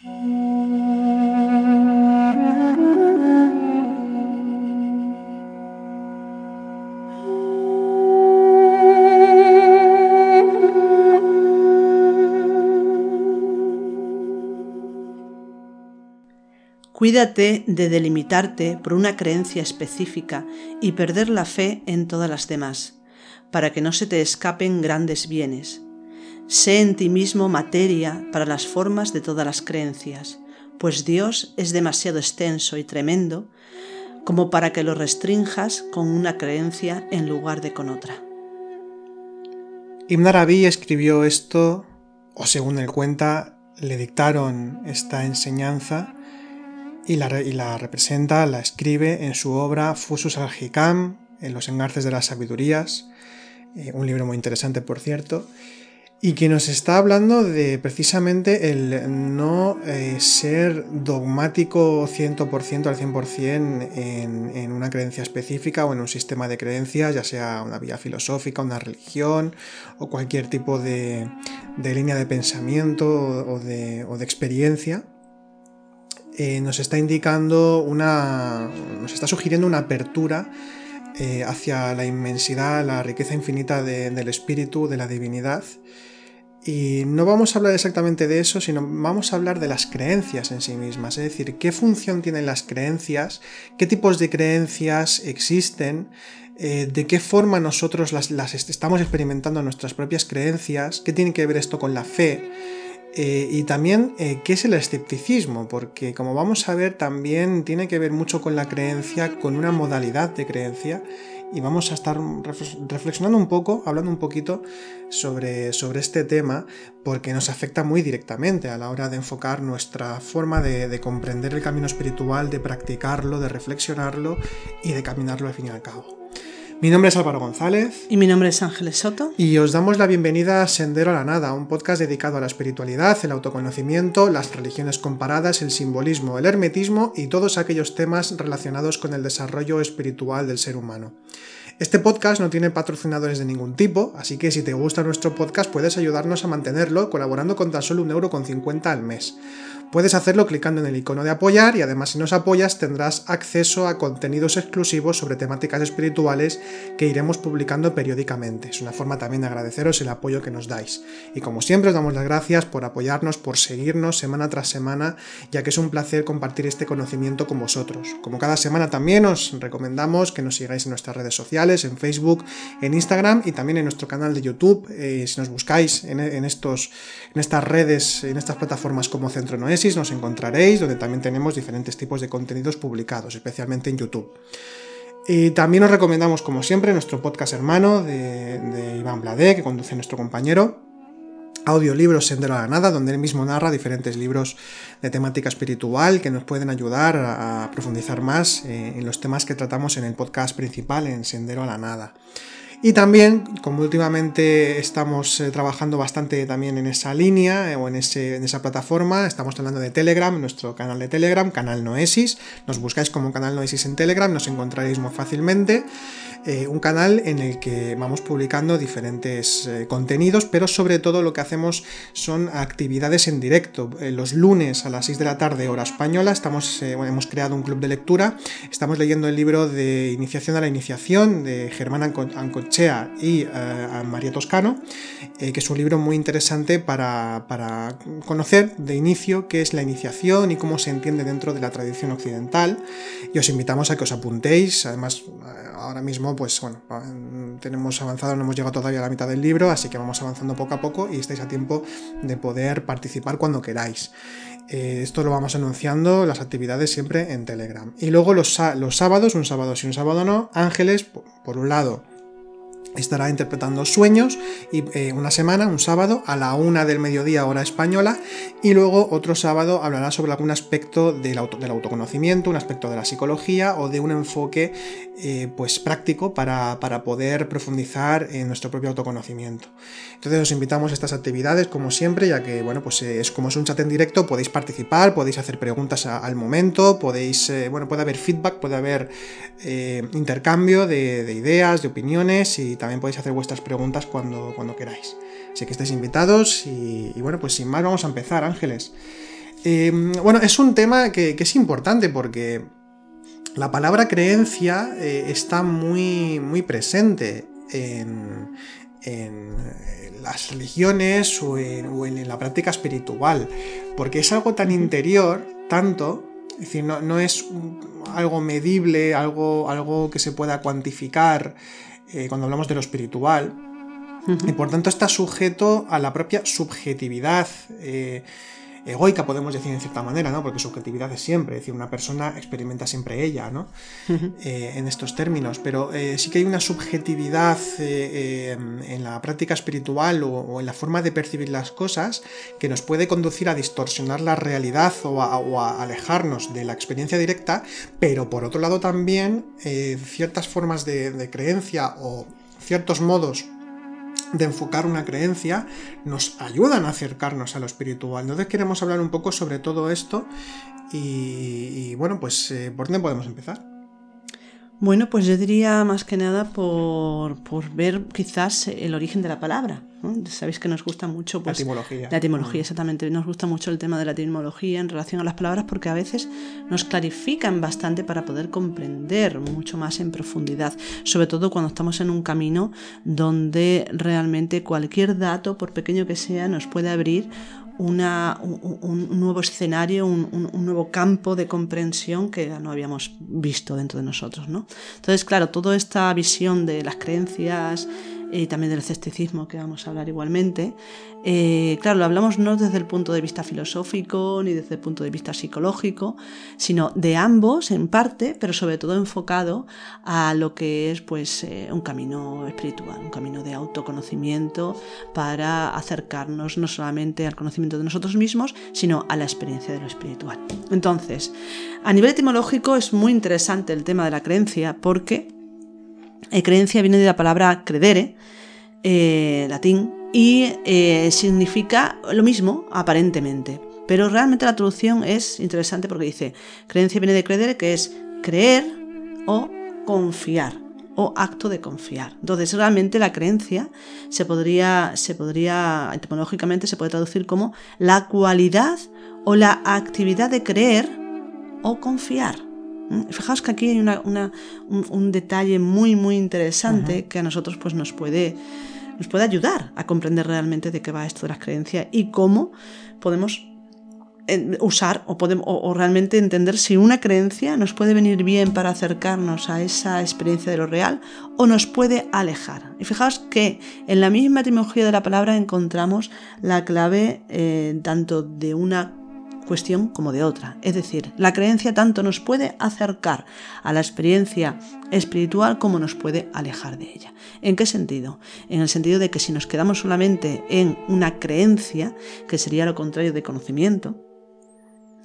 Cuídate de delimitarte por una creencia específica y perder la fe en todas las demás, para que no se te escapen grandes bienes. Sé en ti mismo materia para las formas de todas las creencias, pues Dios es demasiado extenso y tremendo como para que lo restrinjas con una creencia en lugar de con otra. Ibn Arabi escribió esto, o según él cuenta, le dictaron esta enseñanza y la, representa, la escribe en su obra Fusus al-Hikam, en los engarces de las sabidurías, eh, un libro muy interesante por cierto, y que nos está hablando de precisamente el no eh, ser dogmático 100% al 100% en, en, una creencia específica o en un sistema de creencias, ya sea una vía filosófica, una religión o cualquier tipo de, línea de pensamiento o de experiencia, eh, nos está indicando una. nos está sugiriendo una apertura eh, hacia la inmensidad, la riqueza infinita del espíritu, de la divinidad. Y no vamos a hablar exactamente de eso, sino vamos a hablar de las creencias en sí mismas, es decir, qué función tienen las creencias, qué tipos de creencias existen, eh, de qué forma nosotros las, las estamos experimentando nuestras propias creencias, qué tiene que ver esto con la fe, eh, y también, eh, ¿qué es el escepticismo? Porque como vamos a ver, también tiene que ver mucho con la creencia, con una modalidad de creencia. Y vamos a estar reflexionando un poco, hablando un poquito sobre, sobre este tema, porque nos afecta muy directamente a la hora de enfocar nuestra forma de comprender el camino espiritual, de practicarlo, de reflexionarlo y de caminarlo al fin y al cabo. Mi nombre es Álvaro González. Y mi nombre es Ángeles Soto. Y os damos la bienvenida a Sendero a la Nada, un podcast dedicado a la espiritualidad, el autoconocimiento, las religiones comparadas, el simbolismo, el hermetismo y todos aquellos temas relacionados con el desarrollo espiritual del ser humano. Este podcast no tiene patrocinadores de ningún tipo, así que si te gusta nuestro podcast puedes ayudarnos a mantenerlo colaborando con tan solo un euro con 50 al mes. Puedes hacerlo clicando en el icono de apoyar y además si nos apoyas tendrás acceso a contenidos exclusivos sobre temáticas espirituales que iremos publicando periódicamente. Es una forma también de agradeceros el apoyo que nos dais. Y como siempre os damos las gracias por apoyarnos, por seguirnos semana tras semana, ya que es un placer compartir este conocimiento con vosotros. Como cada semana también os recomendamos que nos sigáis en nuestras redes sociales, en Facebook, en Instagram y también en nuestro canal de YouTube. Eh, si nos buscáis en, estos, en estas redes, en estas plataformas como Centro Noé, nos encontraréis, donde también tenemos diferentes tipos de contenidos publicados, especialmente en YouTube. Y también os recomendamos, como siempre, nuestro podcast hermano de, Iván Blade, que conduce nuestro compañero, audiolibros Sendero a la Nada, donde él mismo narra diferentes libros de temática espiritual que nos pueden ayudar a, profundizar más eh, en los temas que tratamos en el podcast principal, en Sendero a la Nada. Y también, como últimamente estamos eh, trabajando bastante también en esa línea eh, o en, ese, en, esa plataforma, estamos hablando de Telegram, nuestro canal de Telegram, canal Noesis. Nos buscáis como canal Noesis en Telegram, nos encontraréis muy fácilmente. Eh, un canal en el que vamos publicando diferentes contenidos, pero sobre todo lo que hacemos son actividades en directo. los lunes a las 6 de la tarde, hora española, estamos, hemos creado un club de lectura. Estamos leyendo el libro de Iniciación a la Iniciación de Germán Ancot Chea y eh, María Toscano, eh, que es un libro muy interesante para, conocer de inicio qué es la iniciación y cómo se entiende dentro de la tradición occidental. Y os invitamos a que os apuntéis. Además, eh, ahora mismo, pues bueno, tenemos avanzado, no hemos llegado todavía a la mitad del libro, así que vamos avanzando poco a poco y estáis a tiempo de poder participar cuando queráis. esto lo vamos anunciando, las actividades siempre en Telegram. Y luego los, los sábados, un sábado sí, un sábado no, Ángeles, por un lado, estará interpretando sueños y eh, una semana, un sábado, a la una del mediodía hora española y luego otro sábado hablará sobre algún aspecto del, del autoconocimiento, un aspecto de la psicología o de un enfoque eh, pues práctico para, poder profundizar en nuestro propio autoconocimiento. Entonces os invitamos a estas actividades como siempre, ya que bueno, pues eh, es como es un chat en directo, podéis participar, podéis hacer preguntas al momento, podéis, bueno, puede haber feedback, puede haber intercambio de, de ideas, de opiniones y también también podéis hacer vuestras preguntas cuando, cuando queráis. Así que estáis invitados y, bueno, pues sin más vamos a empezar, Ángeles. Eh, bueno, es un tema que, es importante porque la palabra creencia eh, está muy, muy presente en, las religiones o, en, la práctica espiritual, porque es algo tan interior, tanto, es decir, no, no es algo medible, algo, algo que se pueda cuantificar, eh, cuando hablamos de lo espiritual, y por tanto está sujeto a la propia subjetividad. Eh, egoica, podemos decir en cierta manera, ¿no? Porque subjetividad es siempre, es decir, una persona experimenta siempre ella, ¿no? Eh, en estos términos, pero sí que hay una subjetividad en la práctica espiritual o, en la forma de percibir las cosas que nos puede conducir a distorsionar la realidad o a, alejarnos de la experiencia directa, pero por otro lado también ciertas formas de creencia o ciertos modos de enfocar una creencia nos ayudan a acercarnos a lo espiritual. Entonces queremos hablar un poco sobre todo esto y, bueno, pues eh, ¿por dónde podemos empezar? Bueno, pues yo diría más que nada por, ver quizás el origen de la palabra. Sabéis que nos gusta mucho pues, la etimología. La etimología, mm. exactamente. Nos gusta mucho el tema de la etimología en relación a las palabras porque a veces nos clarifican bastante para poder comprender mucho más en profundidad. Sobre todo cuando estamos en un camino donde realmente cualquier dato, por pequeño que sea, nos puede abrir un, nuevo escenario, un, nuevo campo de comprensión que no habíamos visto dentro de nosotros. ¿no? Entonces, claro, toda esta visión de las creencias y también del escepticismo, que vamos a hablar igualmente, eh, claro, lo hablamos no desde el punto de vista filosófico ni desde el punto de vista psicológico, sino de ambos en parte, pero sobre todo enfocado a lo que es pues eh, un camino espiritual, un camino de autoconocimiento para acercarnos no solamente al conocimiento de nosotros mismos, sino a la experiencia de lo espiritual. Entonces, a nivel etimológico es muy interesante el tema de la creencia porque eh, creencia viene de la palabra credere, latín, y eh, significa lo mismo aparentemente. Pero realmente la traducción es interesante porque dice, creencia viene de credere, que es creer o confiar o acto de confiar. Entonces, realmente la creencia se podría, se podría, etimológicamente se puede traducir como la cualidad o la actividad de creer o confiar. ¿Mm? Fijaos que aquí hay un, detalle muy, muy interesante que a nosotros pues, nos puede nos puede ayudar a comprender realmente de qué va esto de las creencias y cómo podemos eh, usar o, podemos, o, realmente entender si una creencia nos puede venir bien para acercarnos a esa experiencia de lo real o nos puede alejar. Y fijaos que en la misma etimología de la palabra encontramos la clave eh, tanto de una cuestión como de otra. Es decir, la creencia tanto nos puede acercar a la experiencia espiritual como nos puede alejar de ella. ¿En qué sentido? En el sentido de que si nos quedamos solamente en una creencia, que sería lo contrario de conocimiento,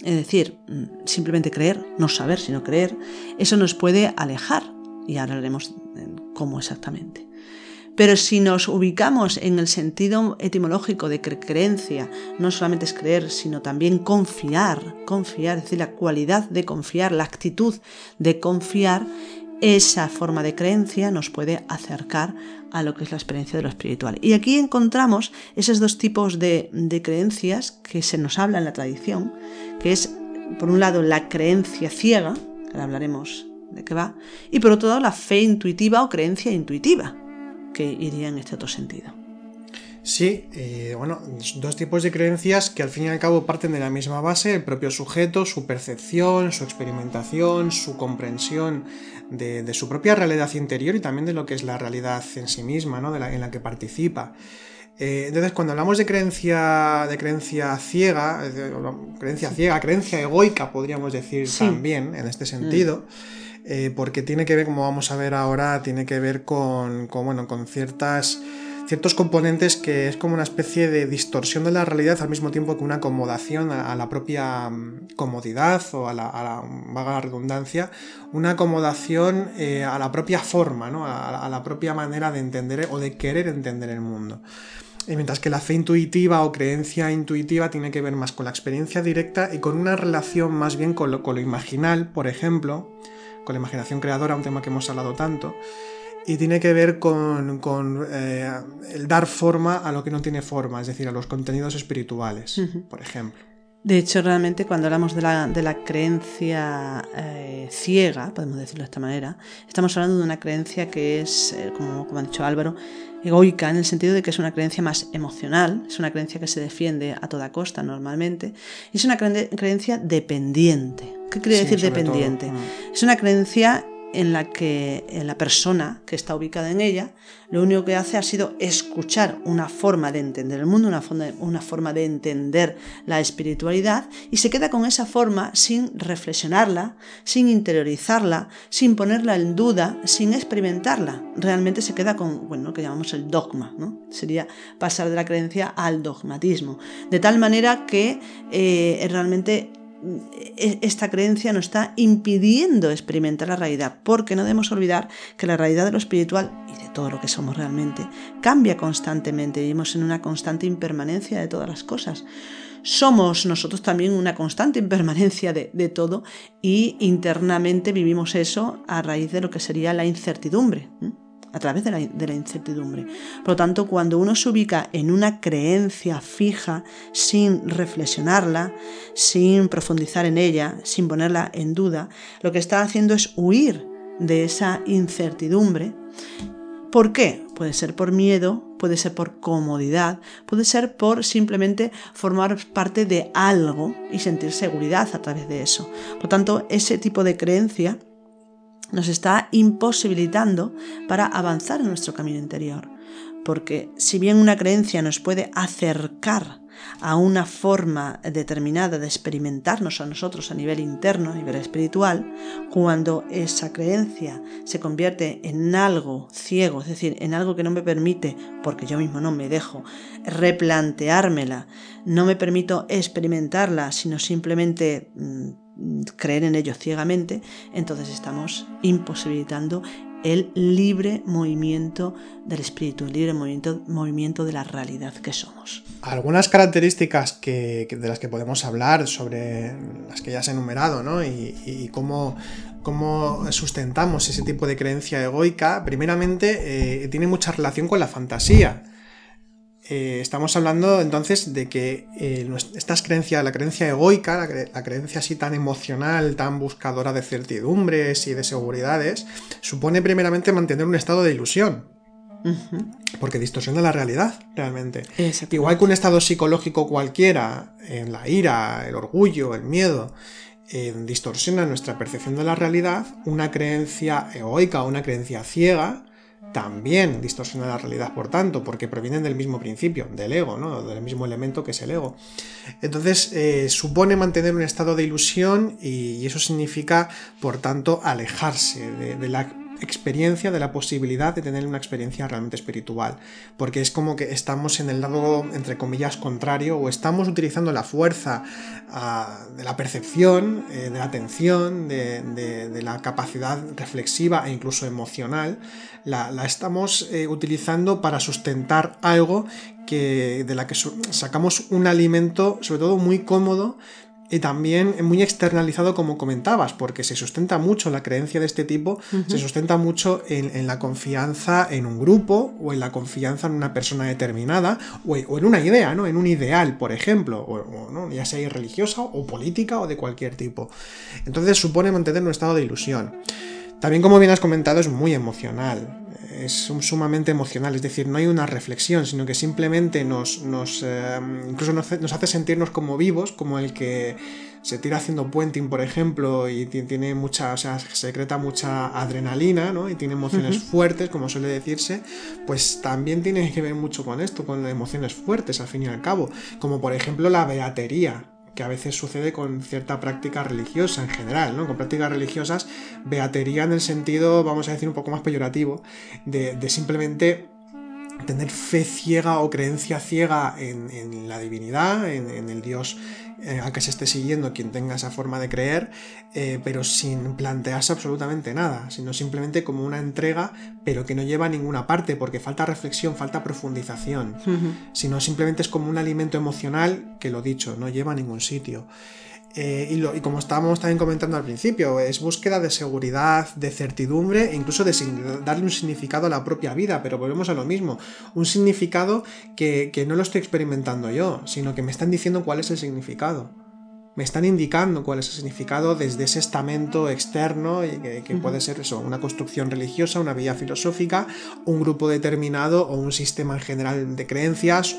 es decir, mm, simplemente creer, no saber, sino creer, eso nos puede alejar. Y ahora hablaremos cómo exactamente. Pero si nos ubicamos en el sentido etimológico de creencia no solamente es creer, sino también confiar, confiar, es decir, la cualidad de confiar, la actitud de confiar, esa forma de creencia nos puede acercar a lo que es la experiencia de lo espiritual. Y aquí encontramos esos dos tipos de, creencias que se nos habla en la tradición, que es, por un lado, la creencia ciega, que hablaremos de qué va, y por otro lado, la fe intuitiva o creencia intuitiva que iría en este otro sentido. Sí, eh, bueno, dos tipos de creencias que al fin y al cabo parten de la misma base, el propio sujeto, su percepción, su experimentación, su comprensión de, su propia realidad interior y también de lo que es la realidad en sí misma, ¿no? en la que participa. Eh, entonces, cuando hablamos de creencia, de creencia ciega, creencia ciega, creencia egoica, podríamos decir también, en este sentido, eh, porque tiene que ver, como vamos a ver ahora, tiene que ver con, bueno, con ciertas ciertos componentes que es como una especie de distorsión de la realidad al mismo tiempo que una acomodación a, la propia mm, comodidad o a la, vaga redundancia, una acomodación eh, a la propia forma, ¿no? a, la propia manera de entender o de querer entender el mundo. Mientras que la fe intuitiva o creencia intuitiva tiene que ver más con la experiencia directa y con una relación más bien con lo, con lo imaginal, por ejemplo, con la imaginación creadora, un tema que hemos hablado tanto, y tiene que ver con, eh, el dar forma a lo que no tiene forma, es decir, a los contenidos espirituales, por ejemplo. De hecho, realmente cuando hablamos de la, de la creencia eh, ciega, podemos decirlo de esta manera, estamos hablando de una creencia que es, eh, como, como ha dicho Álvaro, egoica en el sentido de que es una creencia más emocional, es una creencia que se defiende a toda costa normalmente, y es una creencia dependiente. ¿Qué quiere decir dependiente? Mm. Es una creencia en la que la persona que está ubicada en ella lo único que hace ha sido escuchar una forma de entender el mundo, una forma, una forma de entender la espiritualidad y se queda con esa forma sin reflexionarla, sin interiorizarla, sin ponerla en duda, sin experimentarla. Realmente se queda con bueno, lo que llamamos el dogma, ¿no? sería pasar de la creencia al dogmatismo, de tal manera que eh, realmente esta creencia nos está impidiendo experimentar la realidad, porque no debemos olvidar que la realidad de lo espiritual y de todo lo que somos realmente cambia constantemente, vivimos en una constante impermanencia de todas las cosas. Somos nosotros también una constante impermanencia de, de todo y internamente vivimos eso a raíz de lo que sería la incertidumbre a través de la, incertidumbre. Por lo tanto, cuando uno se ubica en una creencia fija, sin reflexionarla, sin profundizar en ella, sin ponerla en duda, lo que está haciendo es huir de esa incertidumbre. ¿Por qué? Puede ser por miedo, puede ser por comodidad, puede ser por simplemente formar parte de algo y sentir seguridad a través de eso. Por tanto, ese tipo de creencia nos está imposibilitando para avanzar en nuestro camino interior. Porque si bien una creencia nos puede acercar a una forma determinada de experimentarnos a nosotros a nivel interno, a nivel espiritual, cuando esa creencia se convierte en algo ciego, es decir, en algo que no me permite, porque yo mismo no me dejo, replanteármela, no me permito experimentarla, sino simplemente mm, creer en ello ciegamente, entonces estamos imposibilitando el libre movimiento del espíritu, el libre movimiento, movimiento de la realidad que somos. Algunas características que, de las que podemos hablar sobre las que ya has enumerado, ¿no? Y, cómo, cómo, sustentamos ese tipo de creencia egoica, primeramente eh, tiene mucha relación con la fantasía. Eh, estamos hablando entonces de que eh, estas creencias, la creencia egoica, la, creencia así tan emocional, tan buscadora de certidumbres y de seguridades, supone primeramente mantener un estado de ilusión. Porque distorsiona la realidad, realmente. Igual que un estado psicológico cualquiera, en la ira, el orgullo, el miedo, eh, distorsiona nuestra percepción de la realidad, una creencia egoica o una creencia ciega también distorsiona la realidad, por tanto, porque provienen del mismo principio, del ego, ¿no? del mismo elemento que es el ego. Entonces, eh, supone mantener un estado de ilusión y, eso significa, por tanto, alejarse de la experiencia, de la posibilidad de tener una experiencia realmente espiritual. Porque es como que estamos en el lado, entre comillas, contrario, o estamos utilizando la fuerza ah, de la percepción, eh, de la atención, de, la capacidad reflexiva e incluso emocional, la, estamos eh, utilizando para sustentar algo que, de la que sacamos un alimento, sobre todo muy cómodo, y también muy externalizado como comentabas, porque se sustenta mucho la creencia de este tipo, se sustenta mucho en, la confianza en un grupo o en la confianza en una persona determinada o, en una idea, ¿no? En un ideal, por ejemplo, o, ya sea religiosa o política o de cualquier tipo. Entonces supone mantener un estado de ilusión. También, como bien has comentado, es muy emocional. Es sumamente emocional, es decir, no hay una reflexión, sino que simplemente nos, nos eh, incluso nos, hace sentirnos como vivos, como el que se tira haciendo puenting, por ejemplo, y tiene mucha, o sea, secreta mucha adrenalina, ¿no? Y tiene emociones fuertes, como suele decirse, pues también tiene que ver mucho con esto, con emociones fuertes, al fin y al cabo, como por ejemplo la beatería, que a veces sucede con cierta práctica religiosa en general, ¿no? Con prácticas religiosas, beatería en el sentido, vamos a decir, un poco más peyorativo, de, simplemente tener fe ciega o creencia ciega en, la divinidad, en, el Dios eh, a que se esté siguiendo quien tenga esa forma de creer, eh, pero sin plantearse absolutamente nada, sino simplemente como una entrega, pero que no lleva a ninguna parte, porque falta reflexión, falta profundización, sino simplemente es como un alimento emocional que lo dicho, no lleva a ningún sitio. Eh, y, como estábamos también comentando al principio, es búsqueda de seguridad, de certidumbre e incluso de darle un significado a la propia vida, pero volvemos a lo mismo, un significado que, no lo estoy experimentando yo, sino que me están diciendo cuál es el significado. Me están indicando cuál es el significado desde ese estamento externo, que, que puede ser eso, una construcción religiosa, una vía filosófica, un grupo determinado o un sistema en general de creencias,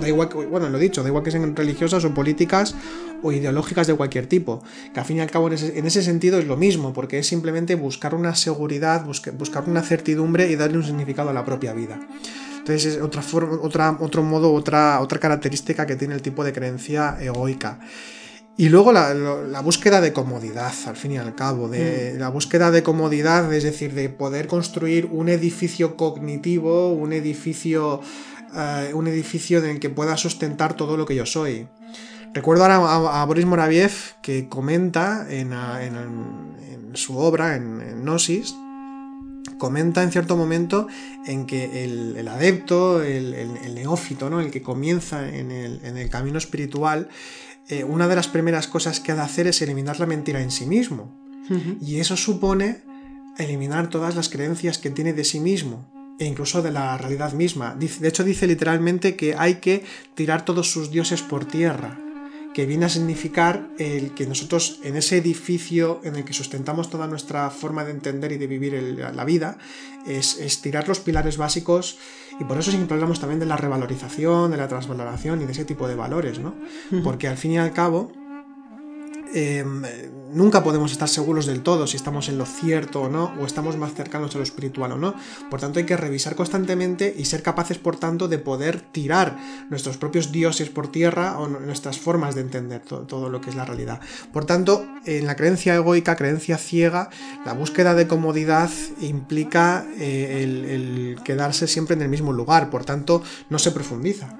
da igual que, bueno, lo he dicho, da igual que sean religiosas o políticas o ideológicas de cualquier tipo, que al fin y al cabo en ese, sentido es lo mismo, porque es simplemente buscar una seguridad, buscar una certidumbre y darle un significado a la propia vida. Entonces es otra forma, otra, otro modo, otra, otra característica que tiene el tipo de creencia egoica. Y luego la, búsqueda de comodidad, al fin y al cabo, de mm. la búsqueda de comodidad, es decir, de poder construir un edificio cognitivo, un edificio, eh, un edificio en el que pueda sustentar todo lo que yo soy. Recuerdo ahora a, Boris Moraviev que comenta en, su obra, en, Gnosis, comenta en cierto momento en que el, adepto, el, neófito, ¿no? el que comienza en el, camino espiritual, eh, una de las primeras cosas que ha de hacer es eliminar la mentira en sí mismo. Y eso supone eliminar todas las creencias que tiene de sí mismo e incluso de la realidad misma. De hecho, dice literalmente que hay que tirar todos sus dioses por tierra que viene a significar el que nosotros en ese edificio en el que sustentamos toda nuestra forma de entender y de vivir la vida, es, es, tirar los pilares básicos y por eso siempre hablamos también de la revalorización, de la transvaloración y de ese tipo de valores, ¿no? Porque al fin y al cabo, Em, nunca podemos estar seguros del todo si estamos en lo cierto o no, o estamos más cercanos a lo espiritual o no. Por tanto, hay que revisar constantemente y ser capaces, por tanto, de poder tirar nuestros propios dioses por tierra o nuestras formas de entender todo, lo que es la realidad. Por tanto, en la creencia egoica, creencia ciega, la búsqueda de comodidad implica eh, el quedarse siempre en el mismo lugar, por tanto, no se profundiza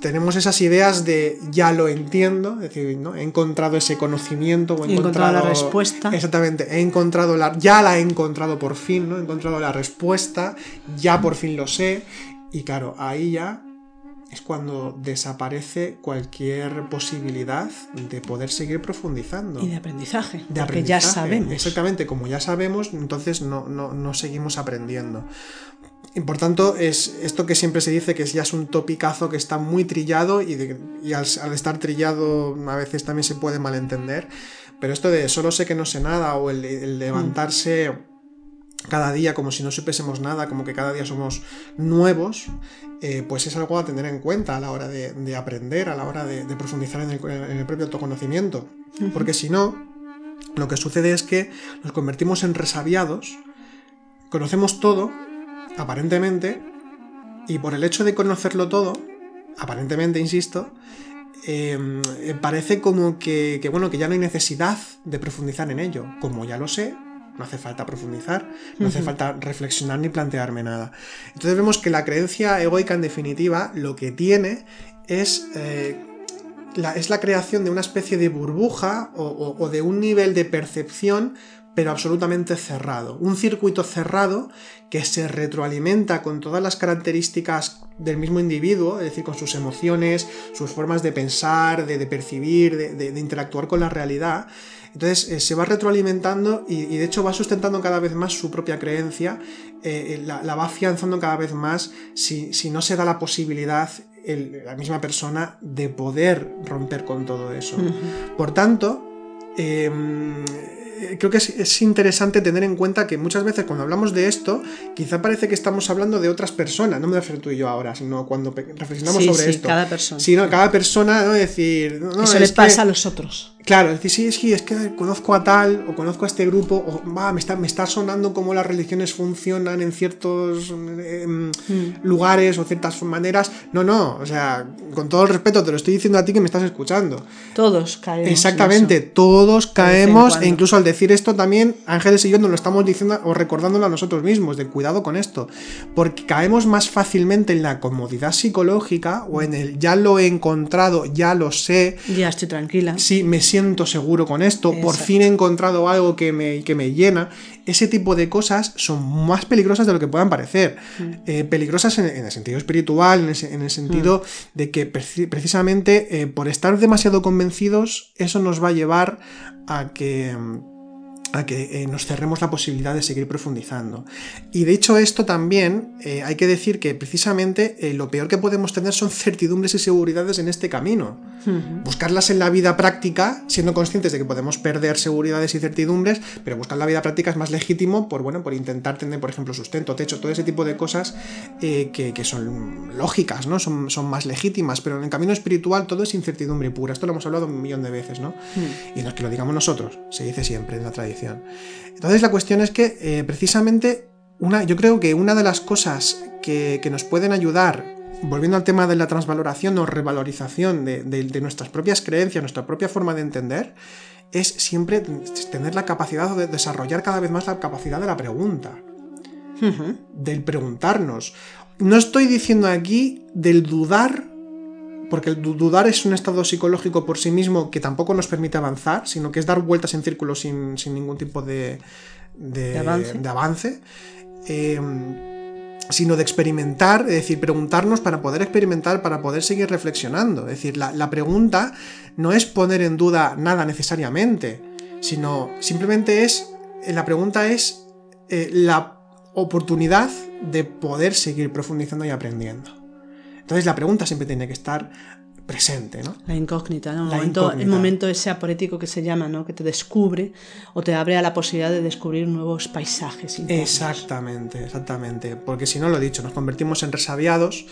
tenemos esas ideas de ya lo entiendo, es decir, ¿no? he encontrado ese conocimiento o he encontrado, la respuesta. Exactamente, he encontrado la, ya la he encontrado por fin, ¿no? He encontrado la respuesta, ya por fin lo sé. Y claro, ahí ya es cuando desaparece cualquier posibilidad de poder seguir profundizando. Y de aprendizaje, de porque ya sabemos. Exactamente, como ya sabemos, entonces no, no, no seguimos aprendiendo. Y por tanto, es esto que siempre se dice que ya es un topicazo que está muy trillado y, al, estar trillado a veces también se puede malentender. Pero esto de solo sé que no sé nada o el, levantarse cada día como si no supiésemos nada, como que cada día somos nuevos, eh, pues es algo a tener en cuenta a la hora de, aprender, a la hora de, profundizar en el, propio autoconocimiento. Porque si no, lo que sucede es que nos convertimos en resabiados, conocemos todo, aparentemente, y por el hecho de conocerlo todo, aparentemente, insisto, em, parece como que, bueno, que ya no hay necesidad de profundizar en ello. Como ya lo sé, no hace falta profundizar, no hace falta reflexionar ni plantearme nada. Entonces vemos que la creencia egoica, en definitiva, lo que tiene es... Eh, la, es la creación de una especie de burbuja o de un nivel de percepción pero absolutamente cerrado. Un circuito cerrado que se retroalimenta con todas las características del mismo individuo, es decir, con sus emociones, sus formas de pensar, de, percibir, de, interactuar con la realidad. Entonces eh, se va retroalimentando y, de hecho va sustentando cada vez más su propia creencia, eh, eh, la, va afianzando cada vez más si, no se da la posibilidad la misma persona de poder romper con todo eso. Por tanto, em, eh, creo que es, interesante tener en cuenta que muchas veces cuando hablamos de esto, quizá parece que estamos hablando de otras personas, no me refiero tú y yo ahora, sino cuando reflexionamos sobre sí, esto. Cada persona. Sino cada persona, ¿no? decir. Eso les pasa a los otros. Claro, es decir, sí, sí, es que conozco a tal, o conozco a este grupo, o va, me está, me está sonando cómo las religiones funcionan en ciertos em, Mm. lugares o ciertas maneras. No, no, o sea, con todo el respeto, te lo estoy diciendo a ti que me estás escuchando. Todos caemos. en Exactamente, eso. todos en caemos, e incluso al decir esto también, Ángeles y yo nos lo estamos diciendo o recordándolo a nosotros mismos, de cuidado con esto, porque caemos más fácilmente en la comodidad psicológica o en el ya lo he encontrado, ya lo sé, Ya estoy tranquila. sí, me siento seguro con esto, por fin he encontrado algo que me, que me llena. Ese tipo de cosas son más peligrosas de lo que puedan parecer. Mm. Eh, peligrosas en, en el sentido espiritual, en, el sentido Mm. de que preci- precisamente eh, por estar demasiado convencidos, eso nos va a llevar a que... a que eh, nos cerremos la posibilidad de seguir profundizando. Y de hecho esto también eh, hay que decir que precisamente eh, lo peor que podemos tener son certidumbres y seguridades en este camino buscarlas en la vida práctica, siendo conscientes de que podemos perder seguridades y certidumbres, pero buscar la vida práctica es más legítimo por, bueno, por intentar tener, por ejemplo, sustento, techo, todo ese tipo de cosas que, que son lógicas, ¿no? Son, son más legítimas, pero en el camino espiritual todo es incertidumbre pura. Esto lo hemos hablado un millón de veces, ¿no? Y no es que lo digamos nosotros, se dice siempre en la tradición. Entonces la cuestión es que eh, precisamente una, yo creo que una de las cosas que, que nos pueden ayudar volviendo al tema de la transvaloración o revalorización de, de- de nuestras propias creencias, nuestra propia forma de entender, es siempre tener la capacidad de desarrollar cada vez más la capacidad de la pregunta, del preguntarnos. No estoy diciendo aquí del dudar, porque dudar es un estado psicológico por sí mismo que tampoco nos permite avanzar, sino que es dar vueltas en círculo sin, sin ningún tipo de, de- De avance. de avance. Eh, sino de experimentar, es decir, preguntarnos para poder experimentar, para poder seguir reflexionando. Es decir, la, la pregunta no es poner en duda nada necesariamente, sino simplemente es, eh, la pregunta es eh, la oportunidad de poder seguir profundizando y aprendiendo. Entonces la pregunta siempre tiene que estar presente, ¿no? La incógnita, ¿no? El, La momento, incógnita. el momento ese aporético que se llama, ¿no? Que te descubre o te abre a la posibilidad de descubrir nuevos paisajes. internos. Exactamente, exactamente. Porque si no, lo he dicho, nos convertimos en resabiados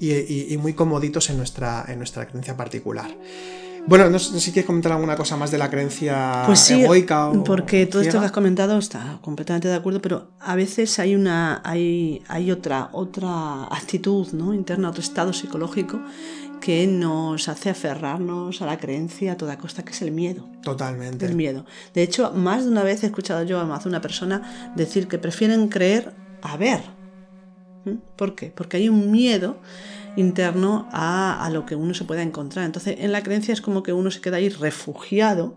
y, y- y muy comoditos en nuestra, en nuestra creencia particular. Bueno, no sé si quieres comentar alguna cosa más de la creencia Pues sí, egoica o porque todo esto que has comentado está completamente de acuerdo, pero a veces hay una hay, hay otra otra actitud ¿no? interna, otro estado psicológico que nos hace aferrarnos a la creencia a toda costa, que es el miedo. Totalmente. del miedo. De hecho, más de una vez he escuchado yo a una persona decir que prefieren creer a ver. ¿Mm? ¿Por qué? Porque hay un miedo interno a, lo que uno se pueda encontrar. Entonces, en la creencia es como que uno se queda ahí refugiado,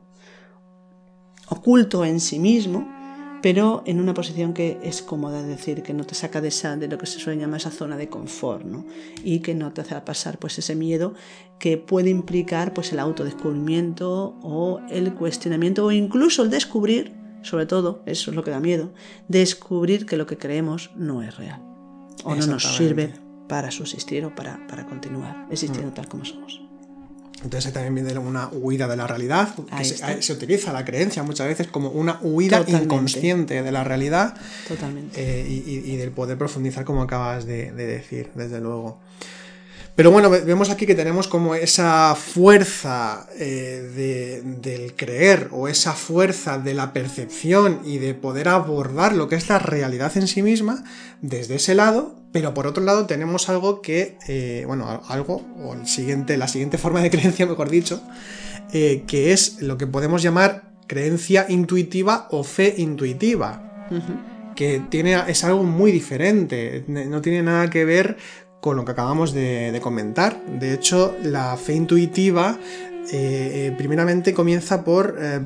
oculto en sí mismo, pero en una posición que es cómoda, es decir, que no te saca de, esa, de lo que se suele llamar esa zona de confort, ¿no? Y que no te hace pasar pues ese miedo que puede implicar pues el autodescubrimiento o el cuestionamiento o incluso el descubrir, sobre todo, eso es lo que da miedo, descubrir que lo que creemos no es real o no nos sirve. Para subsistir o para, para continuar existiendo tal como somos. Entonces también viene una huida de la realidad, que se, utiliza la creencia muchas veces como una huida Totalmente. inconsciente de la realidad Totalmente. eh, y, y- y del poder profundizar como acabas de, de decir, desde luego. Pero bueno, ve- vemos aquí que tenemos como esa fuerza eh, de- del creer o esa fuerza de la percepción y de poder abordar lo que es la realidad en sí misma desde ese lado, pero por otro lado tenemos algo que, eh, bueno, algo, o el siguiente, la siguiente forma de creencia, mejor dicho, eh, que es lo que podemos llamar creencia intuitiva o fe intuitiva que tiene, es algo muy diferente, no tiene nada que ver con lo que acabamos de, de comentar. De hecho, la fe intuitiva eh, eh, primeramente comienza por... eh,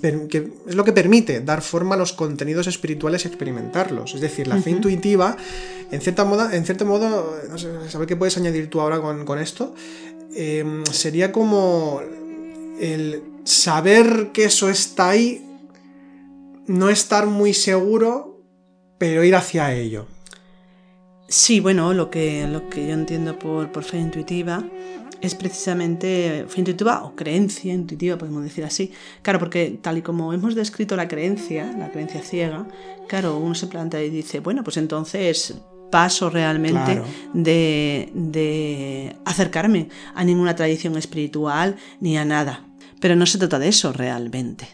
que es lo que permite dar forma a los contenidos espirituales y experimentarlos. Es decir, la fe intuitiva, en, cierta moda, en cierto modo, no sé, saber qué puedes añadir tú ahora con, con esto, eh, sería como el saber que eso está ahí, no estar muy seguro, pero ir hacia ello. Sí, bueno, lo que, lo que yo entiendo por, por fe intuitiva es precisamente fe intuitiva o creencia intuitiva, podemos decir así. Claro, porque tal y como hemos descrito la creencia, la creencia ciega, claro, uno se plantea y dice, bueno, pues entonces paso realmente Claro. de, de acercarme a ninguna tradición espiritual ni a nada. Pero no se trata de eso realmente,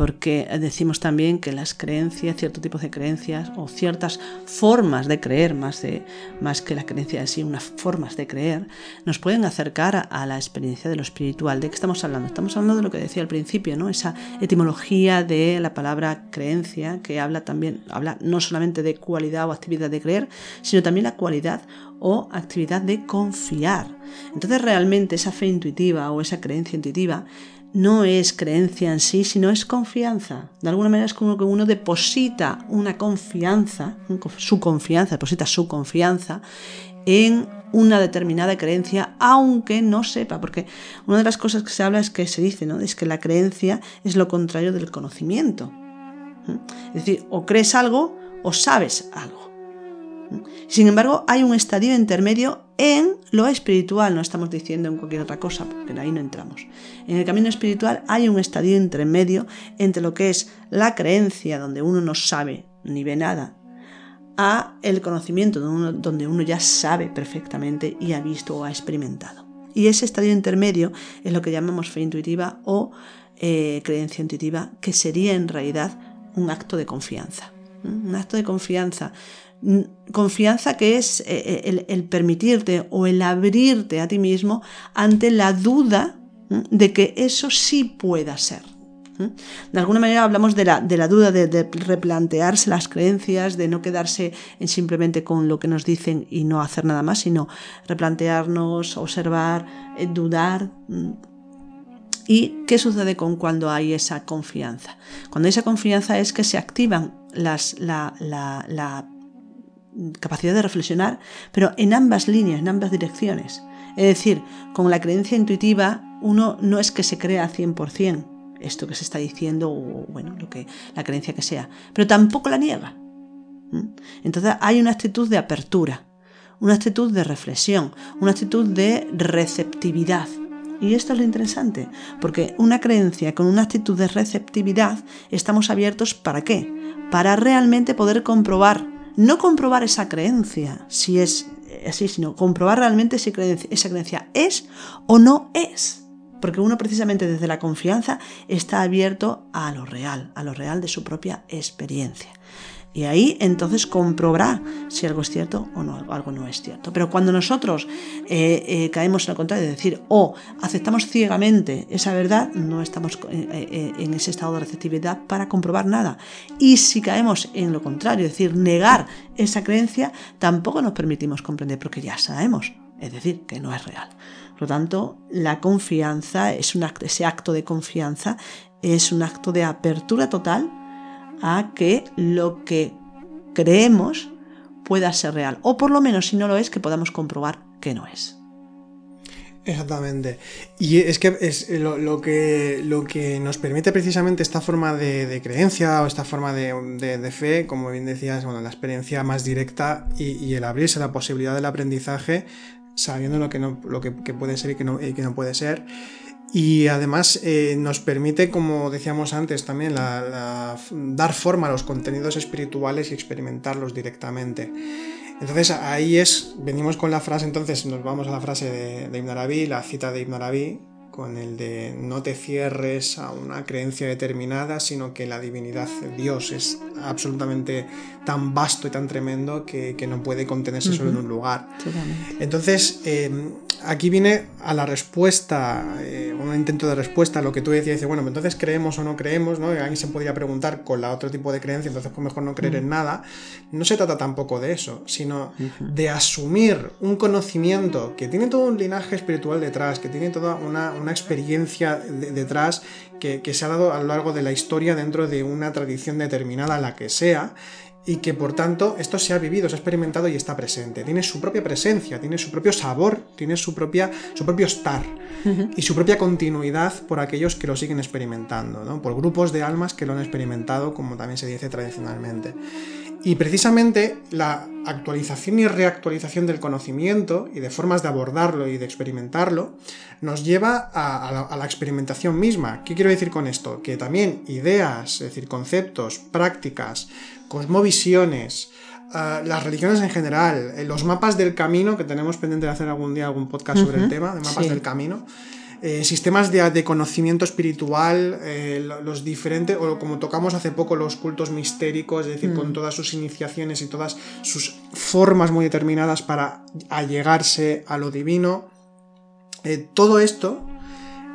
porque decimos también que las creencias, cierto tipo de creencias o ciertas formas de creer, más, de, más que la creencia en sí, unas formas de creer, nos pueden acercar a, la experiencia de lo espiritual. ¿De qué estamos hablando? Estamos hablando de lo que decía al principio, ¿no? esa etimología de la palabra creencia, que habla también, habla no solamente de cualidad o actividad de creer, sino también la cualidad o actividad de confiar. Entonces realmente esa fe intuitiva o esa creencia intuitiva no es creencia en sí, sino es confianza. De alguna manera es como que uno deposita una confianza, su confianza, deposita su confianza en una determinada creencia, aunque no sepa, porque una de las cosas que se habla es que se dice, ¿no? Es que la creencia es lo contrario del conocimiento. Es decir, o crees algo o sabes algo. Sin embargo, hay un estadio intermedio en lo espiritual, no estamos diciendo en cualquier otra cosa, porque ahí no entramos. En el camino espiritual hay un estadio intermedio entre lo que es la creencia, donde uno no sabe ni ve nada, a el conocimiento, donde uno ya sabe perfectamente y ha visto o ha experimentado. Y ese estadio intermedio es lo que llamamos fe intuitiva o eh, creencia intuitiva, que sería en realidad un acto de confianza. Un acto de confianza confianza que es eh, eh, el, permitirte o el abrirte a ti mismo ante la duda de que eso sí pueda ser. De alguna manera hablamos de la, de la duda, de, replantearse las creencias, de no quedarse en simplemente con lo que nos dicen y no hacer nada más, sino replantearnos, observar, eh, dudar. ¿Y qué sucede con cuando hay esa confianza? Cuando hay esa confianza es que se activan las, la, la, la capacidad de reflexionar, pero en ambas líneas, en ambas direcciones. Es decir, con la creencia intuitiva uno no es que se crea 100% esto que se está diciendo o bueno, lo que la creencia que sea, pero tampoco la niega. Entonces hay una actitud de apertura, una actitud de reflexión, una actitud de receptividad. Y esto es lo interesante, porque una creencia con una actitud de receptividad estamos abiertos para qué? Para realmente poder comprobar no comprobar esa creencia, si es así, sino comprobar realmente si esa creencia es o no es. Porque uno precisamente desde la confianza está abierto a lo real, a lo real de su propia experiencia. Y ahí entonces comprobará si algo es cierto o no, algo no es cierto. Pero cuando nosotros eh, eh, caemos contrario, es decir, o aceptamos ciegamente esa verdad, no estamos eh, en ese estado de receptividad para comprobar nada. Y si caemos en lo contrario, es decir, negar esa creencia, tampoco nos permitimos comprender porque ya sabemos, es decir, que no es real. Por lo tanto, la confianza, es un ese acto de confianza es un acto de apertura total a que lo que creemos pueda ser real. O por lo menos, si no lo es, que podamos comprobar que no es. Exactamente. Y es que es lo, que, lo que nos permite precisamente esta forma de, creencia o esta forma de, fe, como bien decías, bueno, la experiencia más directa y, el abrirse a la posibilidad del aprendizaje, sabiendo lo que, no, lo que, puede ser y que no, y que no puede ser. Y además eh, nos permite, como decíamos antes también, dar forma a los contenidos espirituales y experimentarlos directamente. Entonces ahí es, venimos con la frase, entonces nos vamos a la frase de, de Ibn Arabi, la cita de Ibn Arabi, con el de no te cierres a una creencia determinada, sino que la divinidad Dios es absolutamente tan vasto y tan tremendo que, no puede contenerse solo en un lugar. Entonces, em, aquí viene a la respuesta, eh, un intento de respuesta a lo que tú decías, dice, bueno, entonces creemos o no creemos, ¿no? Alguien se podría preguntar con la otro tipo de creencia, entonces pues mejor no creer en nada. No se trata tampoco de eso, sino de asumir un conocimiento que tiene todo un linaje espiritual detrás, que tiene toda una una experiencia detrás que, se ha dado a lo largo de la historia dentro de una tradición determinada, la que sea, y que por tanto esto se ha vivido, se ha experimentado y está presente. Tiene su propia presencia, tiene su propio sabor, tiene su, propia, su propio estar y su propia continuidad por aquellos que lo siguen experimentando, por grupos de almas que lo han experimentado, como también se dice tradicionalmente. Y precisamente la actualización y reactualización del conocimiento y de formas de abordarlo y de experimentarlo nos lleva a, la, experimentación misma. ¿Qué quiero decir con esto? Que también ideas, es decir, conceptos, prácticas, cosmovisiones, eh, las religiones en general, eh, los mapas del camino, que tenemos pendiente de hacer algún día algún podcast sobre el tema, de mapas del camino, eh, sistemas de, conocimiento espiritual, eh, los diferentes, o como tocamos hace poco, los cultos mistéricos, es decir, con mm. todas sus iniciaciones y todas sus formas muy determinadas para allegarse a lo divino. Eh, todo esto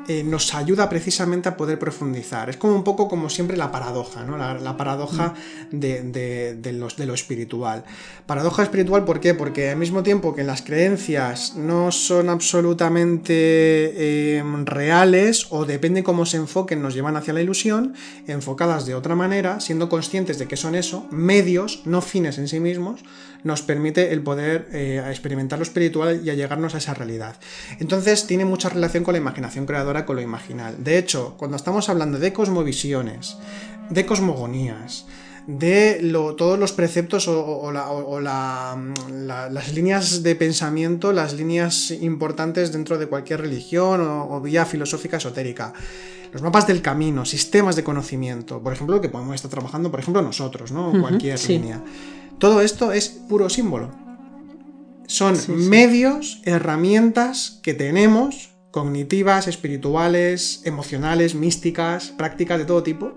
eh, nos ayuda precisamente a poder profundizar. Es como un poco como siempre la paradoja, ¿no? La, paradoja mm. de, los, de, lo espiritual. Paradoja espiritual, ¿por qué? Porque al mismo tiempo que las creencias no son absolutamente em, reales o depende cómo se enfoquen, nos llevan hacia la ilusión, enfocadas de otra manera, siendo conscientes de que son eso, medios, no fines en sí mismos, nos permite el poder eh, experimentar lo espiritual y allegarnos a esa realidad. Entonces tiene mucha relación con la imaginación creadora, con lo imaginal. De hecho, cuando estamos hablando de cosmovisiones, de cosmogonías, de todos los preceptos o, las líneas de pensamiento, las líneas importantes dentro de cualquier religión o, vía filosófica esotérica. Los mapas del camino, sistemas de conocimiento, por ejemplo, que podemos estar trabajando, por ejemplo, nosotros, ¿no? Cualquier línea. Todo esto es puro símbolo. Son medios, herramientas que tenemos, cognitivas, espirituales, emocionales, místicas, prácticas de todo tipo.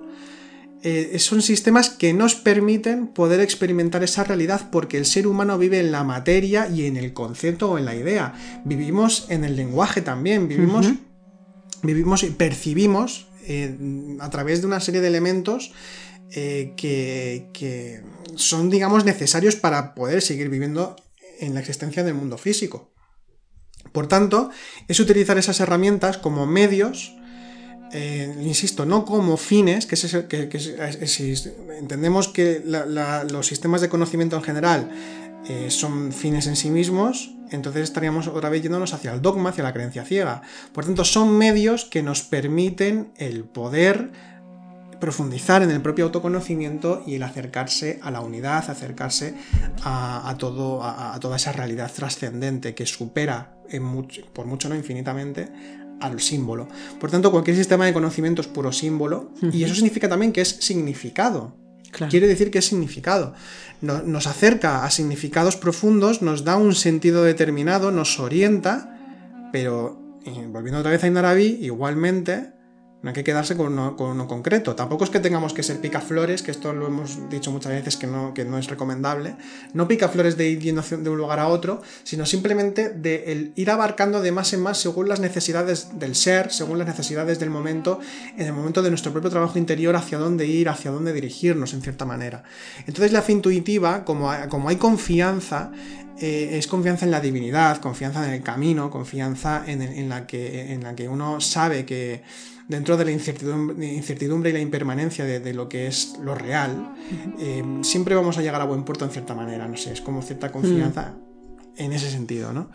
Eh, son sistemas que nos permiten poder experimentar esa realidad porque el ser humano vive en la materia y en el concepto o en la idea. Vivimos en el lenguaje también, vivimos, vivimos y percibimos eh, a través de una serie de elementos eh, que, son, digamos, necesarios para poder seguir viviendo en la existencia del mundo físico. Por tanto, es utilizar esas herramientas como medios, eh, insisto, no como fines, que, es, entendemos que los sistemas de conocimiento en general eh, son fines en sí mismos, entonces estaríamos otra vez yéndonos hacia el dogma, hacia la creencia ciega. Por tanto, son medios que nos permiten el poder profundizar en el propio autoconocimiento y el acercarse a la unidad, acercarse a, todo, a, toda esa realidad trascendente que supera por mucho no infinitamente al símbolo. Por tanto, cualquier sistema de conocimiento es puro símbolo y eso significa también que es significado. Quiere decir que es significado. nos acerca a significados profundos, nos da un sentido determinado, nos orienta, pero eh, volviendo otra vez a Inarabi, igualmente no hay que quedarse con uno, concreto. Tampoco es que tengamos que ser picaflores, que esto lo hemos dicho muchas veces que no, que no es recomendable. No picaflores de ir yendo de un lugar a otro, sino simplemente de ir abarcando de más en más según las necesidades del ser, según las necesidades del momento, en el momento de nuestro propio trabajo interior, hacia dónde ir, hacia dónde dirigirnos, en cierta manera. Entonces la fe intuitiva, como, como hay confianza, eh, es confianza en la divinidad, confianza en el camino, confianza en, la, que, en la que uno sabe que dentro de la incertidumbre, y la impermanencia de, lo que es lo real, eh, siempre vamos a llegar a buen puerto en cierta manera, no sé, es como cierta confianza mm. en ese sentido, ¿no?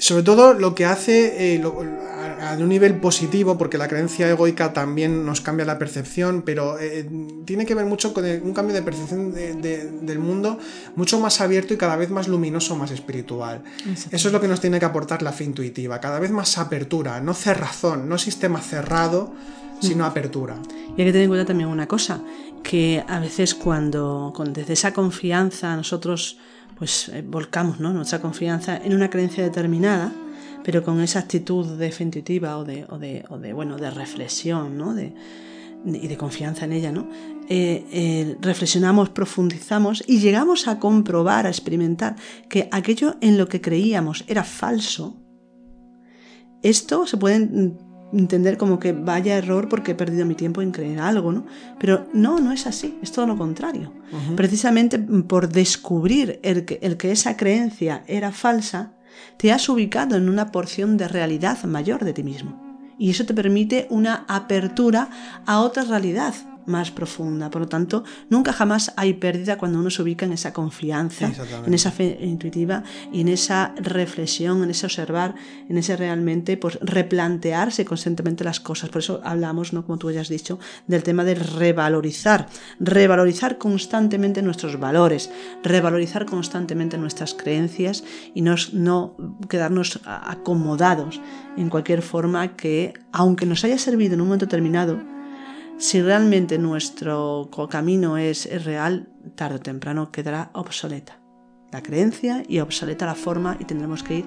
Sobre todo lo que hace eh, a, un nivel positivo, porque la creencia egoica también nos cambia la percepción, pero eh, tiene que ver mucho con un cambio de percepción del mundo mucho más abierto y cada vez más luminoso, más espiritual. Eso es lo que nos tiene que aportar la fe intuitiva, cada vez más apertura, no cerrazón, no sistema cerrado, sino mm. apertura. Y hay que tener en cuenta también una cosa, que a veces cuando, con, desde esa confianza nosotros pues eh, volcamos nuestra confianza en una creencia determinada, pero con esa actitud definitiva o de, o de, bueno, de reflexión y de confianza en ella. Eh, eh, reflexionamos, profundizamos y llegamos a comprobar, a experimentar que aquello en lo que creíamos era falso. Esto se puede entender como que vaya error porque he perdido mi tiempo en creer algo, ¿no? Pero no, no es así, es todo lo contrario. Precisamente por descubrir el que, el que esa creencia era falsa, te has ubicado en una porción de realidad mayor de ti mismo. Y eso te permite una apertura a otra realidad, más profunda. Por lo tanto, nunca jamás hay pérdida cuando uno se ubica en esa confianza, en esa fe intuitiva y en esa reflexión, en ese observar, en ese realmente pues, replantearse constantemente las cosas. Por eso hablamos, ¿no? como tú ya has dicho, del tema de revalorizar, revalorizar constantemente nuestros valores, revalorizar constantemente nuestras creencias y no, no quedarnos acomodados en cualquier forma que, aunque nos haya servido en un momento determinado, si realmente nuestro camino es, real, tarde o temprano quedará obsoleta la creencia y obsoleta la forma y tendremos que ir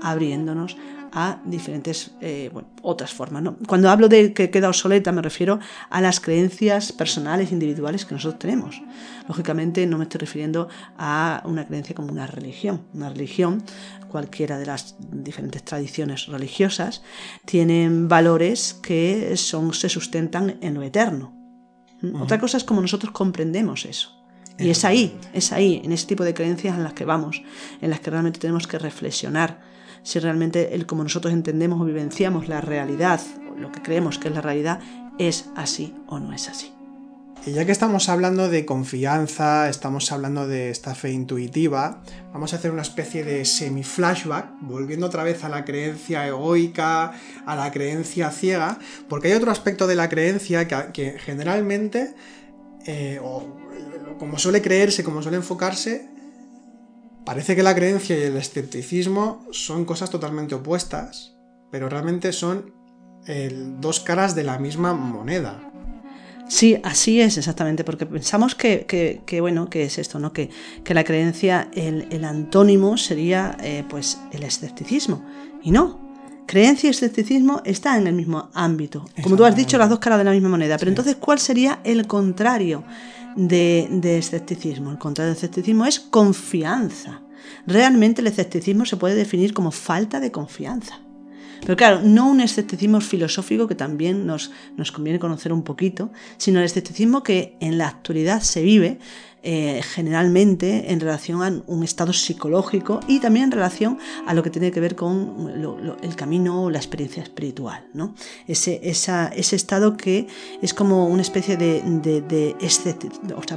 abriéndonos a diferentes eh, otras formas. ¿no? Cuando hablo de que queda obsoleta me refiero a las creencias personales, individuales que nosotros tenemos. Lógicamente no me estoy refiriendo a una creencia como una religión. Una religión, cualquiera de las diferentes tradiciones religiosas, tienen valores que son, se sustentan en lo eterno. Otra cosa es como nosotros comprendemos eso. Y es ahí, es ahí, en ese tipo de creencias en las que vamos, en las que realmente tenemos que reflexionar si realmente el como nosotros entendemos o vivenciamos la realidad, lo que creemos que es la realidad, es así o no es así. Y ya que estamos hablando de confianza, estamos hablando de esta fe intuitiva, vamos a hacer una especie de semi-flashback, volviendo otra vez a la creencia egoica, a la creencia ciega, porque hay otro aspecto de la creencia que, generalmente, eh, como suele creerse, como suele enfocarse, Parece que la creencia y el escepticismo son cosas totalmente opuestas, pero realmente son dos caras de la misma moneda. Sí, así es exactamente, porque pensamos que, bueno, que es esto, ¿no? Que, que la creencia, el, antónimo sería eh, pues el escepticismo. Y no. Creencia y escepticismo están en el mismo ámbito. Como tú has dicho, las dos caras de la misma moneda. Pero entonces, ¿cuál sería el contrario? De, escepticismo. El contrario del escepticismo es confianza. Realmente el escepticismo se puede definir como falta de confianza. Pero claro, no un escepticismo filosófico que también nos, nos conviene conocer un poquito, sino el escepticismo que en la actualidad se vive eh, generalmente en relación a un estado psicológico y también en relación a lo que tiene que ver con el camino o la experiencia espiritual. ¿no? Ese, ese estado que es como una especie de, de,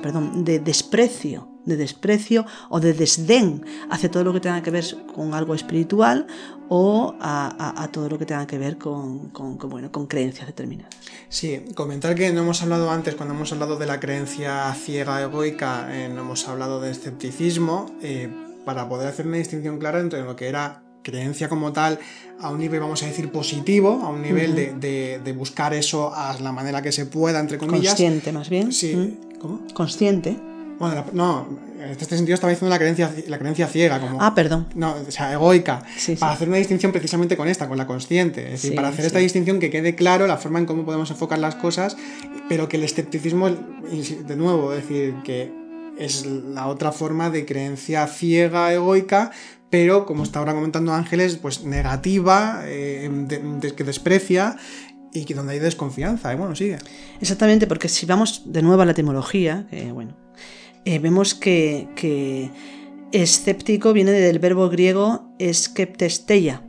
perdón, de desprecio de desprecio o de desdén hacia todo lo que tenga que ver con algo espiritual o a, todo lo que tenga que ver con, bueno, con creencias determinadas. Sí, comentar que no hemos hablado antes, cuando hemos hablado de la creencia ciega egoica, eh, no hemos hablado de escepticismo, eh, para poder hacer una distinción clara entre lo que era creencia como tal a un nivel, vamos a decir, positivo, a un nivel de, buscar eso a la manera que se pueda, entre comillas. Consciente, más bien. Sí. ¿Cómo? Consciente. Bueno, no, en este sentido estaba diciendo la creencia, la creencia ciega, como. Ah, perdón. No, o sea, egoica. para hacer una distinción precisamente con esta, con la consciente. Es decir, para hacer esta distinción que quede claro la forma en cómo podemos enfocar las cosas, pero que el escepticismo, de nuevo, es decir, que es la otra forma de creencia ciega, egoica, pero como está ahora comentando Ángeles, pues negativa, eh, que desprecia y que donde hay desconfianza. Y bueno, sigue. Exactamente, porque si vamos de nuevo a la etimología, que bueno eh, vemos que, escéptico viene del verbo griego skeptesteia,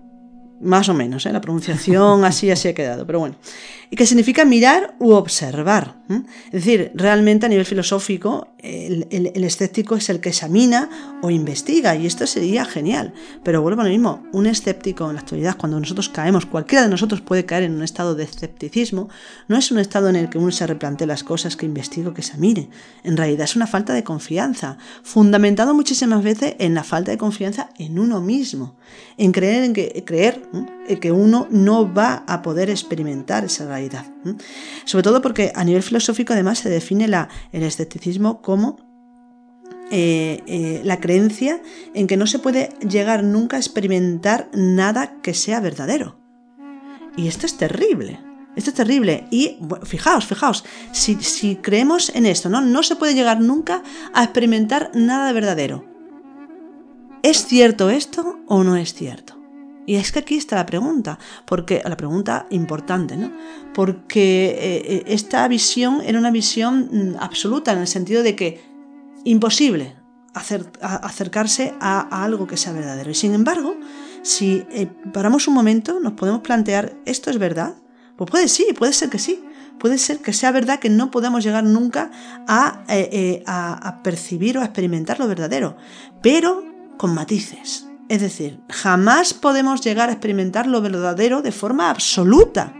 más o menos, ¿eh? la pronunciación así así ha quedado, pero bueno y que significa mirar u observar. Es decir, realmente a nivel filosófico, el, escéptico es el que examina o investiga, y esto sería genial. Pero vuelvo a lo mismo, un escéptico en la actualidad, cuando nosotros caemos, cualquiera de nosotros puede caer en un estado de escepticismo, no es un estado en el que uno se replantee las cosas, que investigue o que examine. En realidad es una falta de confianza, fundamentado muchísimas veces en la falta de confianza en uno mismo, en creer en que, creer, que uno no va a poder experimentar esa realidad sobre todo porque a nivel filosófico además se define el escepticismo como eh, eh, la creencia en que no se puede llegar nunca a experimentar nada que sea verdadero. Y esto es terrible. Esto es terrible. Y fijaos, fijaos, si, si, creemos en esto, ¿no? No se puede llegar nunca a experimentar nada de verdadero. ¿Es cierto esto o no es cierto? Y es que aquí está la pregunta, porque la pregunta importante, ¿no? Porque eh, eh, esta visión era una visión mm, absoluta en el sentido de que imposible acercarse a, algo que sea verdadero. Y sin embargo, si eh, paramos un momento, nos podemos plantear, ¿esto es verdad? Pues puede sí, puede ser que sí. Puede ser que sea verdad que no podemos llegar nunca a, a percibir o a experimentar lo verdadero, pero con matices. Es decir, jamás podemos llegar a experimentar lo verdadero de forma absoluta,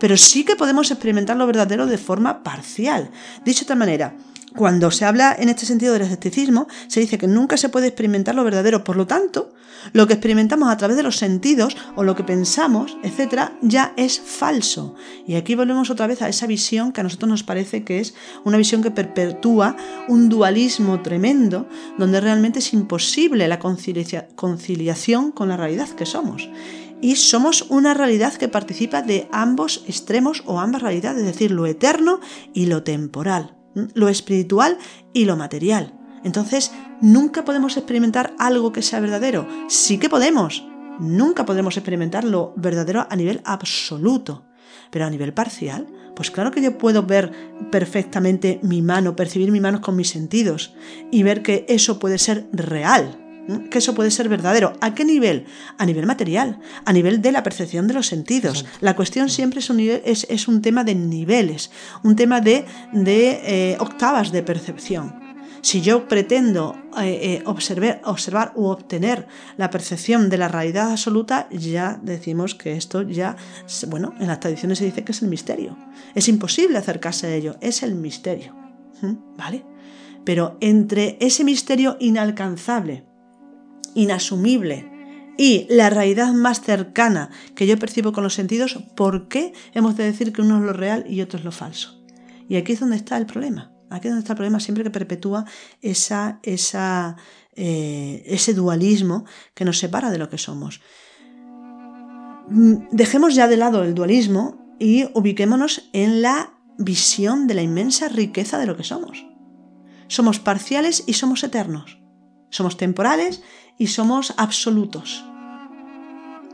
pero sí que podemos experimentar lo verdadero de forma parcial. Dicho de otra manera, cuando se habla en este sentido del escepticismo, se dice que nunca se puede experimentar lo verdadero, por lo tanto, lo que experimentamos a través de los sentidos o lo que pensamos, etcétera, ya es falso. Y aquí volvemos otra vez a esa visión que a nosotros nos parece que es una visión que perpetúa un dualismo tremendo, donde realmente es imposible la conciliación con la realidad que somos. y somos una realidad que participa de ambos extremos o ambas realidades, es decir, lo eterno y lo temporal, lo espiritual y lo material. Entonces, nunca podemos experimentar algo que sea verdadero. Sí que podemos. Nunca podemos experimentar lo verdadero a nivel absoluto. Pero a nivel parcial, pues claro que yo puedo ver perfectamente mi mano, percibir mi mano con mis sentidos y ver que eso puede ser real, que eso puede ser verdadero. ¿A qué nivel? A nivel material, a nivel de la percepción de los sentidos. La cuestión siempre es un, es, un, tema de niveles, un tema de, de eh, octavas de percepción. Si yo pretendo eh, eh, observar, observar u obtener la percepción de la realidad absoluta, ya decimos que esto ya, bueno, en las tradiciones se dice que es el misterio. Es imposible acercarse a ello, es el misterio. ¿Vale? Pero entre ese misterio inalcanzable, inasumible y la realidad más cercana que yo percibo con los sentidos, ¿por qué hemos de decir que uno es lo real y otro es lo falso? Y aquí es donde está el problema. Aquí es donde está el problema siempre que perpetúa esa, esa, eh, ese dualismo que nos separa de lo que somos. Mm, dejemos ya de lado el dualismo y ubiquémonos en la visión de la inmensa riqueza de lo que somos. Somos parciales y somos eternos. Somos temporales y somos absolutos.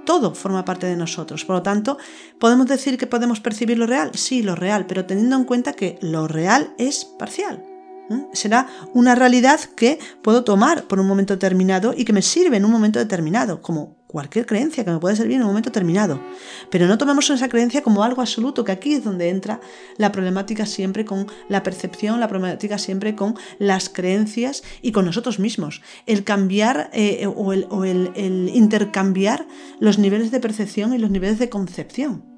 Todo forma parte de nosotros. Por lo tanto, ¿podemos decir que podemos percibir lo real? Sí, lo real, pero teniendo en cuenta que lo real es parcial. Será una realidad que puedo tomar por un momento determinado y que me sirve en un momento determinado, como cualquier creencia que me puede servir en un momento determinado. Pero no tomemos esa creencia como algo absoluto, que aquí es donde entra la problemática siempre con la percepción, la problemática siempre con las creencias y con nosotros mismos. El cambiar eh, o, el intercambiar los niveles de percepción y los niveles de concepción.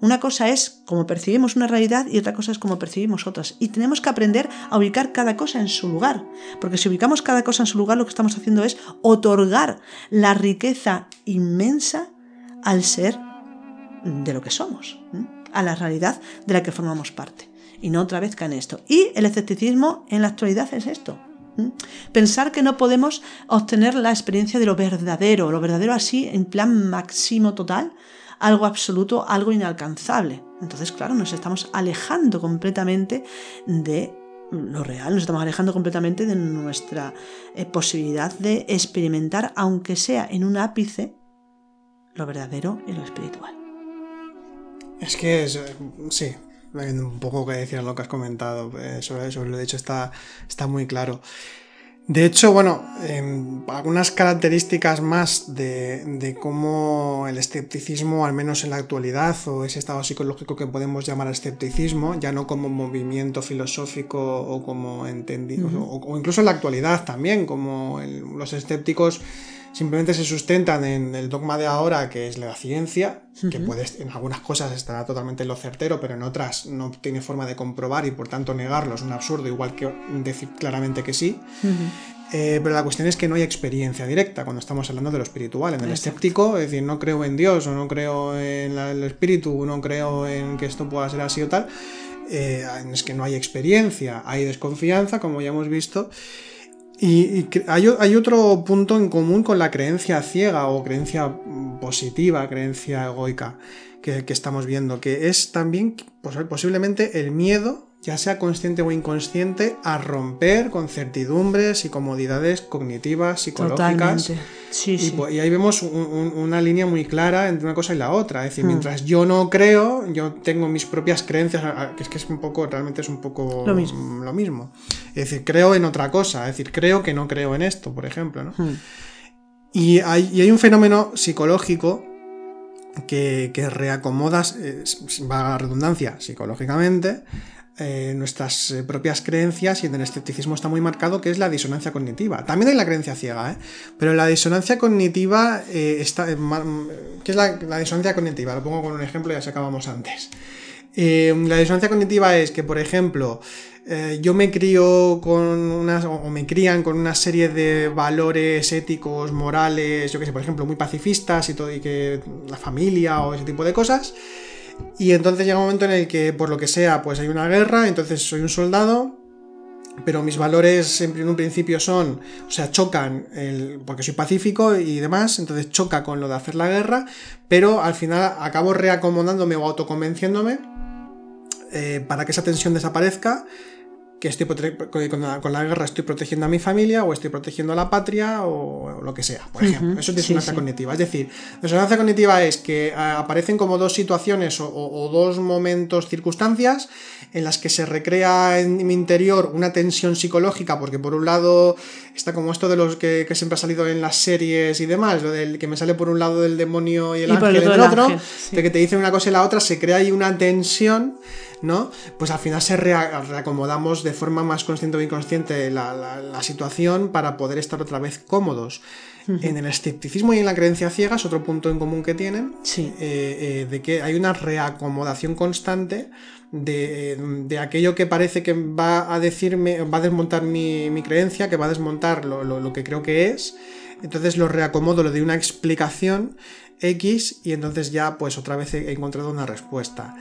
Una cosa es cómo percibimos una realidad y otra cosa es cómo percibimos otras. Y tenemos que aprender a ubicar cada cosa en su lugar. Porque si ubicamos cada cosa en su lugar, lo que estamos haciendo es otorgar la riqueza inmensa al ser de lo que somos, a la realidad de la que formamos parte. Y no otra vez cae en esto. Y el escepticismo en la actualidad es esto. Pensar que no podemos obtener la experiencia de lo verdadero, lo verdadero así en plan máximo total, algo absoluto, algo inalcanzable. Entonces, claro, nos estamos alejando completamente de lo real, nos estamos alejando completamente de nuestra eh, posibilidad de experimentar, aunque sea en un ápice, lo verdadero y lo espiritual. Es que es, eh, sí, un poco que decir lo que has comentado eh, sobre, sobre lo de hecho está, está muy claro. De hecho, bueno, em, algunas características más de, cómo el escepticismo, al menos en la actualidad, o ese estado psicológico que podemos llamar escepticismo, ya no como movimiento filosófico o como entendido, o, incluso en la actualidad también, como los escépticos simplemente se sustentan en el dogma de ahora, que es la ciencia, que puede, en algunas cosas estará totalmente en lo certero, pero en otras no tiene forma de comprobar y por tanto negarlo es un absurdo, igual que decir claramente que sí. Eh, pero la cuestión es que no hay experiencia directa cuando estamos hablando de lo espiritual. En el escéptico, es decir, no creo en Dios o no creo en el espíritu, no creo en que esto pueda ser así o tal. Eh, es que no hay experiencia, hay desconfianza, como ya hemos visto. Y, hay, otro punto en común con la creencia ciega o creencia positiva, creencia egoica que, que estamos viendo, que es también posiblemente el miedo ya sea consciente o inconsciente, a romper con certidumbres y comodidades cognitivas, psicológicas. Sí, y, ahí vemos una línea muy clara entre una cosa y la otra. Es decir, hmm. mientras yo no creo, yo tengo mis propias creencias, que es que es un poco, realmente es un poco lo mismo. Lo mismo. Es decir, creo en otra cosa, es decir, creo que no creo en esto, por ejemplo. ¿no? Hmm. Y, hay, y hay un fenómeno psicológico que, que reacomoda, va a redundancia, psicológicamente, eh, nuestras eh, propias creencias y en el escepticismo está muy marcado que es la disonancia cognitiva. También hay la creencia ciega, ¿eh? pero la disonancia cognitiva está... ¿Qué es la, disonancia cognitiva? Lo pongo con un ejemplo, ya se acabamos antes. la disonancia cognitiva es que, por ejemplo, yo me crío con unas, o me crían con una serie de valores éticos, morales, yo que sé, por ejemplo, muy pacifistas y todo, y que la familia o ese tipo de cosas. Y entonces llega un momento en el que, por lo que sea, pues hay una guerra, entonces soy un soldado pero mis valores en un principio son, o sea, chocan, el, porque soy pacífico y demás, entonces choca con lo de hacer la guerra, pero al final acabo reacomodándome o autoconvenciéndome eh, para que esa tensión desaparezca que estoy con la, guerra estoy protegiendo a mi familia o estoy protegiendo a la patria o, lo que sea, por ejemplo. Eso es disonancia cognitiva. Es decir, disonancia cognitiva es que eh, aparecen como dos situaciones o, dos momentos, circunstancias en las que se recrea en mi interior una tensión psicológica, porque por un lado está como esto de los que, siempre ha salido en las series y demás, lo del que me sale por un lado del demonio y el ángel en el otro, de que te dicen una cosa y la otra, se crea ahí una tensión ¿no? Pues al final se reacomodamos de forma más consciente o inconsciente la, situación para poder estar otra vez cómodos. En el escepticismo y en la creencia ciega es otro punto en común que tienen, sí. Eh, eh, de que hay una reacomodación constante de, aquello que parece que va a decirme, va a desmontar mi, creencia, que va a desmontar lo, lo, que creo que es. Entonces lo reacomodo, lo de una explicación X y entonces ya pues otra vez he encontrado una respuesta.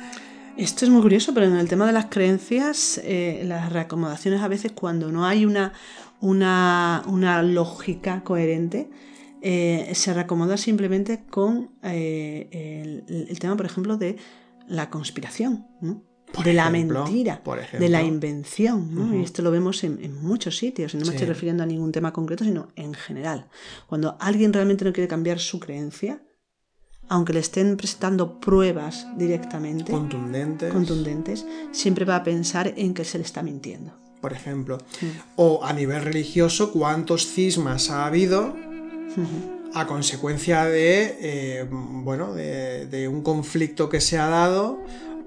Esto es muy curioso, pero en el tema de las creencias, eh, las reacomodaciones a veces cuando no hay una, una, lógica coherente, eh, se reacomoda simplemente con eh, el, tema, por ejemplo, de la conspiración, de la mentira, de la invención. Y esto lo vemos en, muchos sitios, y no me estoy refiriendo a ningún tema concreto, sino en general. Cuando alguien realmente no quiere cambiar su creencia, aunque le estén presentando pruebas directamente contundentes, contundentes siempre va a pensar en que se le está mintiendo. Por ejemplo. O a nivel religioso, ¿cuántos cismas ha habido a consecuencia de, eh, bueno, de, un conflicto que se ha dado?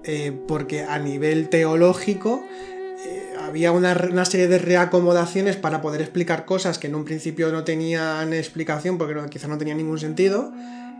Eh, porque a nivel teológico eh, había una, una, serie de reacomodaciones para poder explicar cosas que en un principio no tenían explicación porque no, quizá no tenían ningún sentido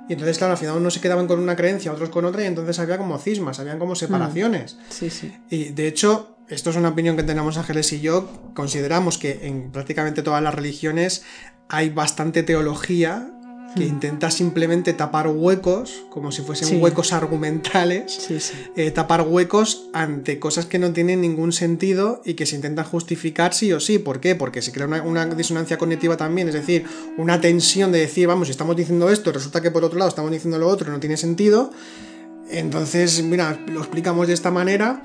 y entonces, claro, al final unos se quedaban con una creencia, otros con otra, y entonces había como cismas, habían como separaciones. Mm. Sí, sí. Y de hecho, esto es una opinión que tenemos Ángeles y yo, consideramos que en prácticamente todas las religiones hay bastante teología que intenta simplemente tapar huecos, como si fuesen huecos argumentales, eh, tapar huecos ante cosas que no tienen ningún sentido y que se intentan justificar sí o sí. ¿Por qué? Porque se crea una, disonancia cognitiva también, es decir, una tensión de decir, vamos, estamos diciendo esto, resulta que por otro lado estamos diciendo lo otro, no tiene sentido. Entonces, mira, lo explicamos de esta manera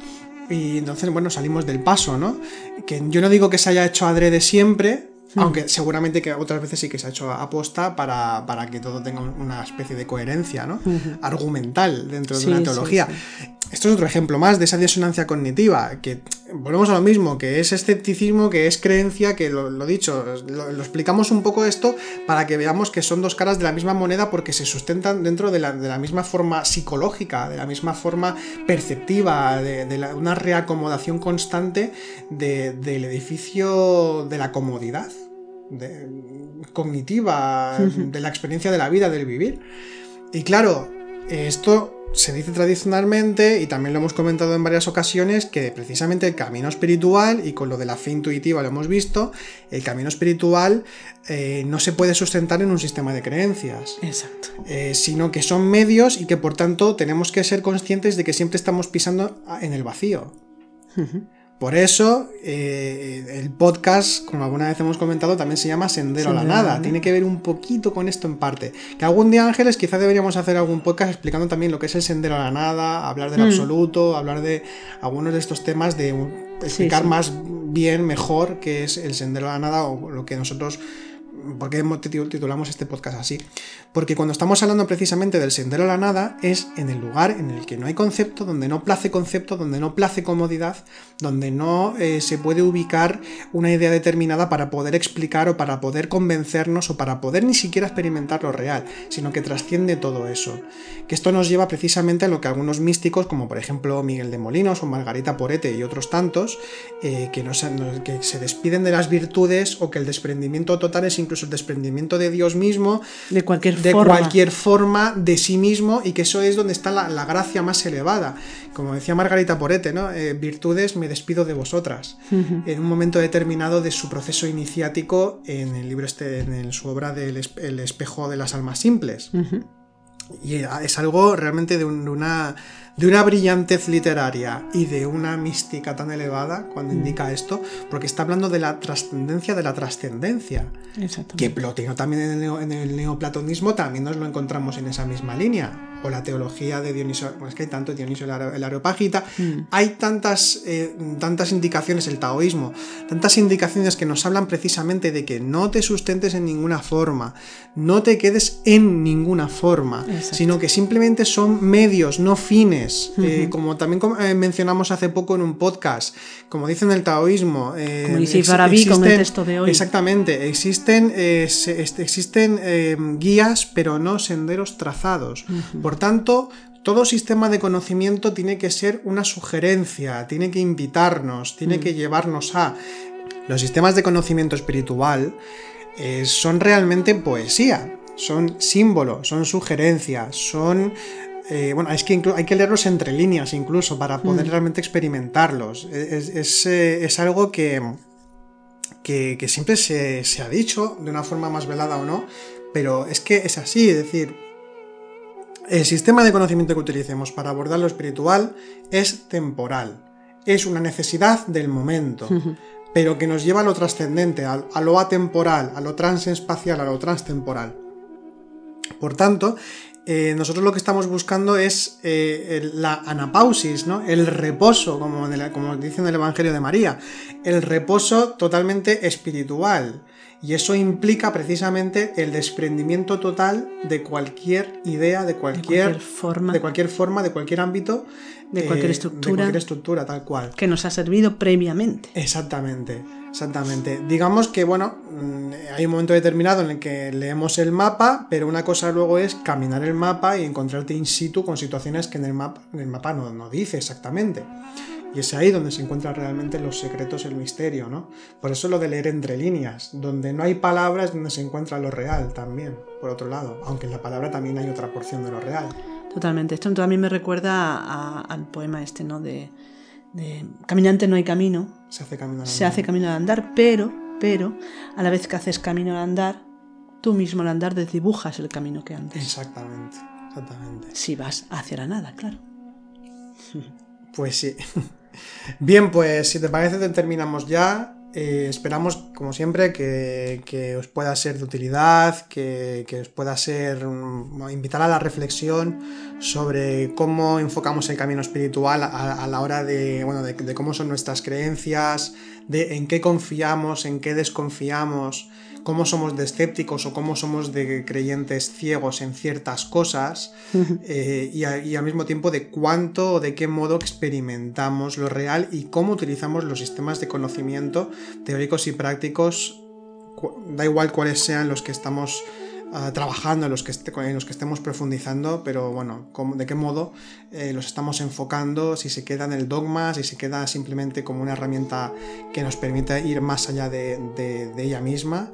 y entonces, bueno, salimos del paso, ¿no? Que yo no digo que se haya hecho adrede siempre, Hmm. Aunque seguramente que otras veces sí que se ha hecho aposta para, para que todo tenga una especie de coherencia ¿no? Hmm. argumental dentro de una teología. Esto es otro ejemplo más de esa disonancia cognitiva, que volvemos a lo mismo, que es escepticismo, que es creencia, que lo, lo dicho, lo, explicamos un poco esto para que veamos que son dos caras de la misma moneda porque se sustentan dentro de la, de la misma forma psicológica, de la misma forma perceptiva, de, de una reacomodación constante del edificio de la comodidad cognitiva, de la experiencia de la vida, del vivir. Y claro, esto se dice tradicionalmente, y también lo hemos comentado en varias ocasiones, que precisamente el camino espiritual, y con lo de la fe intuitiva lo hemos visto, el camino espiritual eh, no se puede sustentar en un sistema de creencias. Exacto. Eh, sino que son medios y que por tanto tenemos que ser conscientes de que siempre estamos pisando en el vacío. Por eso, eh, el podcast, como alguna vez hemos comentado, también se llama Sendero, a la Nada. Tiene que ver un poquito con esto en parte. Que algún día, Ángeles, quizá deberíamos hacer algún podcast explicando también lo que es el Sendero a la Nada, hablar del mm. absoluto, hablar de algunos de estos temas, de explicar más bien, mejor qué es el Sendero a la Nada o lo que nosotros ¿Por qué titulamos este podcast así? Porque cuando estamos hablando precisamente del sendero a la nada, es en el lugar en el que no hay concepto, donde no place concepto, donde no place comodidad, donde no eh, se puede ubicar una idea determinada para poder explicar o para poder convencernos o para poder ni siquiera experimentar lo real, sino que trasciende todo eso. Que esto nos lleva precisamente a lo que algunos místicos, como por ejemplo Miguel de Molinos o Margarita Porete y otros tantos, eh, que, no se, que se despiden de las virtudes o que el desprendimiento total es incluso el desprendimiento de Dios mismo, de cualquier, de forma. cualquier forma de sí mismo y que eso es donde está la, gracia más elevada. Como decía Margarita Porete, ¿no? Eh, virtudes me despido de vosotras. En un momento determinado de su proceso iniciático en el libro este, en su obra del El espejo de las almas simples. Y es algo realmente de, una, de una brillantez literaria y de una mística tan elevada cuando Mm. indica esto, porque está hablando de la trascendencia de la trascendencia. Que Plotino también en el, en el neoplatonismo también nos lo encontramos en esa misma línea. O la teología de Dionisio, pues es que hay tanto Dionisio el Are- el Areopagita, Mm. hay tantas, eh, tantas indicaciones, el taoísmo, tantas indicaciones que nos hablan precisamente de que no te sustentes en ninguna forma, no te quedes en ninguna forma, Exacto. sino que simplemente son medios, no fines. Eh, como también eh, mencionamos hace poco en un podcast, como dice en el taoísmo. Como dice ex- Farabi con el existen- texto de hoy. Exactamente, existen, existen guías, pero no senderos trazados. Por tanto, todo sistema de conocimiento tiene que ser una sugerencia, tiene que invitarnos, tiene que llevarnos a. Los sistemas de conocimiento espiritual eh, son realmente poesía, son símbolos, son sugerencias, son... eh, bueno, es que hay que leerlos entre líneas incluso para poder realmente experimentarlos. Es, es, eh, es algo que, que, que siempre se, se ha dicho, de una forma más velada o no, pero es que es así, es decir, el sistema de conocimiento que utilicemos para abordar lo espiritual es temporal, es una necesidad del momento, pero que nos lleva a lo trascendente, a, lo atemporal, a lo transespacial, a lo transtemporal. Por tanto, eh, nosotros lo que estamos buscando es eh, el- la anapausis, ¿no? el reposo, como, en el- como dice en el Evangelio de María, el reposo totalmente espiritual. Y eso implica precisamente el desprendimiento total de cualquier idea, de cualquier, cualquier forma. de cualquier forma, de cualquier ámbito, De cualquier eh, estructura. de cualquier estructura, tal cual. que nos ha servido previamente. Exactamente, exactamente. Digamos que, bueno, mm, hay un momento determinado en el que leemos el mapa, pero una cosa luego es caminar el mapa y encontrarte in situ con situaciones que en el mapa, en el mapa no, no dice exactamente. Y es ahí donde se encuentran realmente los secretos, el misterio, ¿no? Por eso lo de leer entre líneas, donde no hay palabras, donde se encuentra lo real también, por otro lado, aunque en la palabra también hay otra porción de lo real. Totalmente. Esto también me recuerda a- al poema este, ¿no? De, de Caminante no hay camino, Se hace camino al se hace camino al andar, pero, pero, a la vez que haces camino al andar, tú mismo al andar desdibujas el camino que andas. Exactamente, exactamente. Si vas hacia la nada, claro. Pues sí. Bien, pues si te parece te terminamos ya. Eh, esperamos, como siempre, que, que os pueda ser de utilidad, que, que os pueda ser invitar a la reflexión sobre cómo enfocamos el camino espiritual a, a la hora de, bueno, de, de cómo son nuestras creencias, de en qué confiamos, en qué desconfiamos, cómo somos de escépticos o cómo somos de creyentes ciegos en ciertas cosas eh, y, a- y al mismo tiempo de cuánto o de qué modo experimentamos lo real y cómo utilizamos los sistemas de conocimiento teóricos y prácticos, da igual cuáles sean los que estamos ah, trabajando, en los, que en estemos profundizando, pero bueno, de qué modo eh, los estamos enfocando, si se queda en el dogma, si se queda simplemente como una herramienta que nos permite ir más allá de ella misma.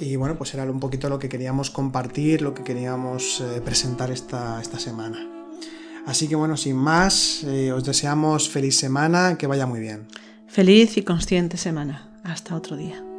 Y bueno, pues era un poquito lo que queríamos compartir, lo que queríamos eh, presentar esta, esta semana. Así que bueno, sin más, eh, os deseamos feliz semana, que vaya muy bien. Feliz y consciente semana. Hasta otro día.